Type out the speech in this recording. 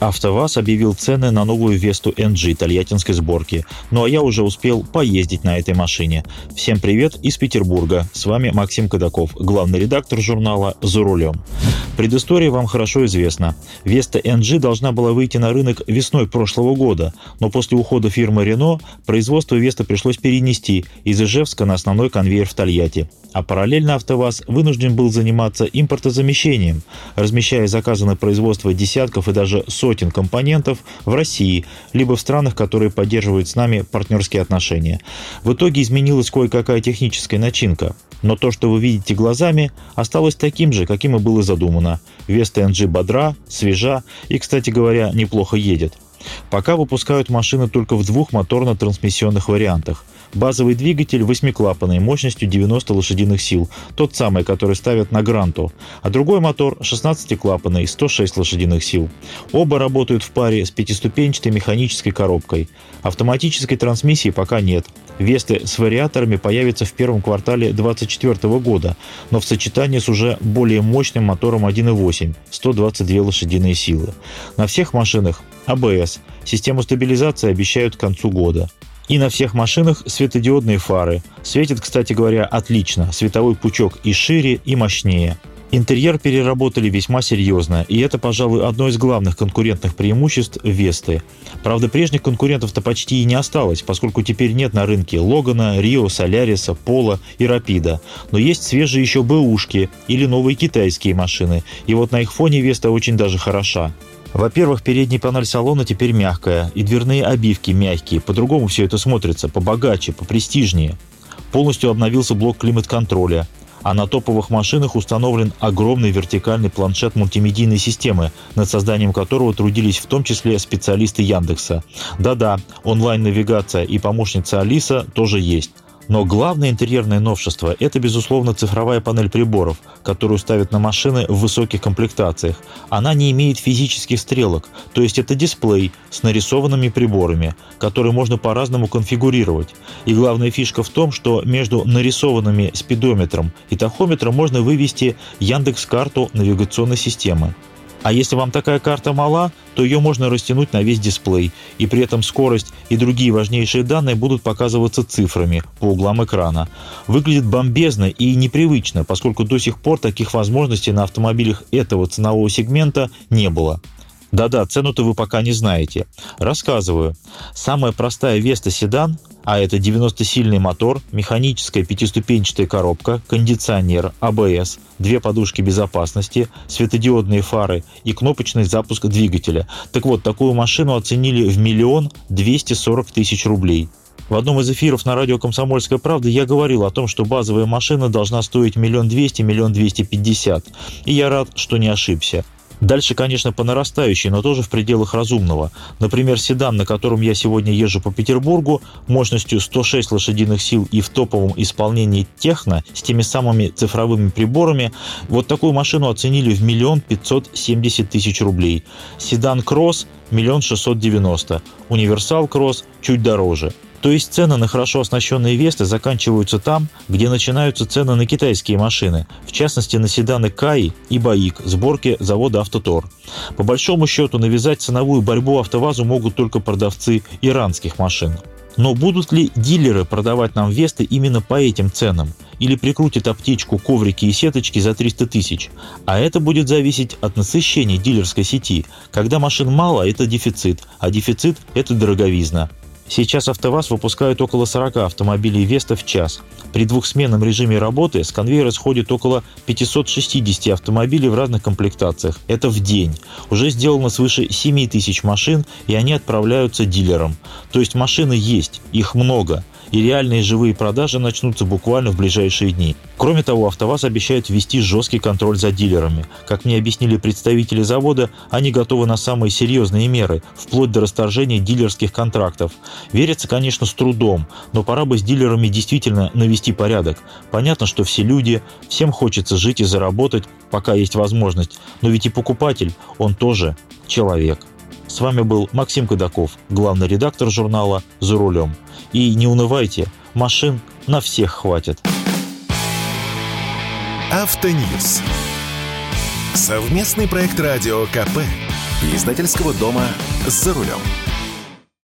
АвтоВАЗ объявил цены на новую Весту NG тольяттинской сборки. Ну а я уже успел поездить на этой машине. Всем привет из Петербурга. С вами Максим Кадаков, главный редактор журнала «За рулем». Предыстория вам хорошо известна. Веста NG должна была выйти на рынок весной прошлого года, но после ухода фирмы Renault производство Веста пришлось перенести из Ижевска на основной конвейер в Тольятти. А параллельно АвтоВАЗ вынужден был заниматься импортозамещением, размещая заказы на производство десятков и даже сотен компонентов в России, либо в странах, которые поддерживают с нами партнерские отношения. В итоге изменилась кое-какая техническая начинка. Но то, что вы видите глазами, осталось таким же, каким и было задумано. Веста NG бодра, свежа и, кстати говоря, неплохо едет. Пока выпускают машины только в двух моторно-трансмиссионных вариантах. Базовый двигатель восьмиклапанный мощностью 90 лошадиных сил, тот самый, который ставят на Гранту, а другой мотор 16-клапанный, 106 лошадиных сил. Оба работают в паре с пятиступенчатой механической коробкой. Автоматической трансмиссии пока нет. Весты с вариаторами появятся в первом квартале 2024 года, но в сочетании с уже более мощным мотором 1.8, 122 лошадиные силы. На всех машинах АБС. Систему стабилизации обещают к концу года. И на всех машинах светодиодные фары. Светит, кстати говоря, отлично. Световой пучок и шире, и мощнее. Интерьер переработали весьма серьезно, и это, пожалуй, одно из главных конкурентных преимуществ Весты. Правда, прежних конкурентов-то почти и не осталось, поскольку теперь нет на рынке Логана, Рио, Соляриса, Пола и Рапида. Но есть свежие еще БУшки или новые китайские машины, и вот на их фоне Веста очень даже хороша. Во-первых, передняя панель салона теперь мягкая, и дверные обивки мягкие, по-другому все это смотрится, побогаче, попрестижнее. Полностью обновился блок климат-контроля, а на топовых машинах установлен огромный вертикальный планшет мультимедийной системы, над созданием которого трудились в том числе специалисты Яндекса. Да-да, онлайн-навигация и помощница Алиса тоже есть. Но главное интерьерное новшество – это, безусловно, цифровая панель приборов, которую ставят на машины в высоких комплектациях. Она не имеет физических стрелок, то есть это дисплей с нарисованными приборами, которые можно по-разному конфигурировать. И главная фишка в том, что между нарисованными спидометром и тахометром можно вывести Яндекс-карту навигационной системы. А если вам такая карта мала, то ее можно растянуть на весь дисплей, и при этом скорость и другие важнейшие данные будут показываться цифрами по углам экрана. Выглядит бомбезно и непривычно, поскольку до сих пор таких возможностей на автомобилях этого ценового сегмента не было. Да-да, цену-то вы пока не знаете. Рассказываю. Самая простая Веста седан, а это 90-сильный мотор, механическая пятиступенчатая коробка, кондиционер, АБС, две подушки безопасности, светодиодные фары и кнопочный запуск двигателя. Так вот, такую машину оценили в миллион двести сорок тысяч рублей. В одном из эфиров на радио «Комсомольская правда» я говорил о том, что базовая машина должна стоить миллион двести, миллион двести пятьдесят. И я рад, что не ошибся. Дальше, конечно, по нарастающей, но тоже в пределах разумного. Например, седан, на котором я сегодня езжу по Петербургу, мощностью 106 лошадиных сил и в топовом исполнении техно с теми самыми цифровыми приборами, вот такую машину оценили в миллион пятьсот семьдесят тысяч рублей. Седан Кросс – миллион шестьсот девяносто. Универсал Кросс чуть дороже – то есть цены на хорошо оснащенные Весты заканчиваются там, где начинаются цены на китайские машины, в частности на седаны Каи и Баик, сборки завода «Автотор». По большому счету навязать ценовую борьбу «АвтоВАЗу» могут только продавцы иранских машин. Но будут ли дилеры продавать нам Весты именно по этим ценам? Или прикрутят аптечку, коврики и сеточки за 300 тысяч? А это будет зависеть от насыщения дилерской сети. Когда машин мало, это дефицит, а дефицит – это дороговизна. Сейчас АвтоВАЗ выпускает около 40 автомобилей Веста в час. При двухсменном режиме работы с конвейера сходит около 560 автомобилей в разных комплектациях. Это в день. Уже сделано свыше 7 тысяч машин, и они отправляются дилерам. То есть машины есть, их много. И реальные живые продажи начнутся буквально в ближайшие дни. Кроме того, АвтоВАЗ обещает ввести жесткий контроль за дилерами. Как мне объяснили представители завода, они готовы на самые серьезные меры, вплоть до расторжения дилерских контрактов. Верится, конечно, с трудом, но пора бы с дилерами действительно навести порядок. Понятно, что все люди, всем хочется жить и заработать, пока есть возможность, но ведь и покупатель, он тоже человек. С вами был Максим Кадаков, главный редактор журнала «За рулем». И не унывайте, машин на всех хватит. Автоньюз. Совместный проект радио КП. Издательского дома «За рулем».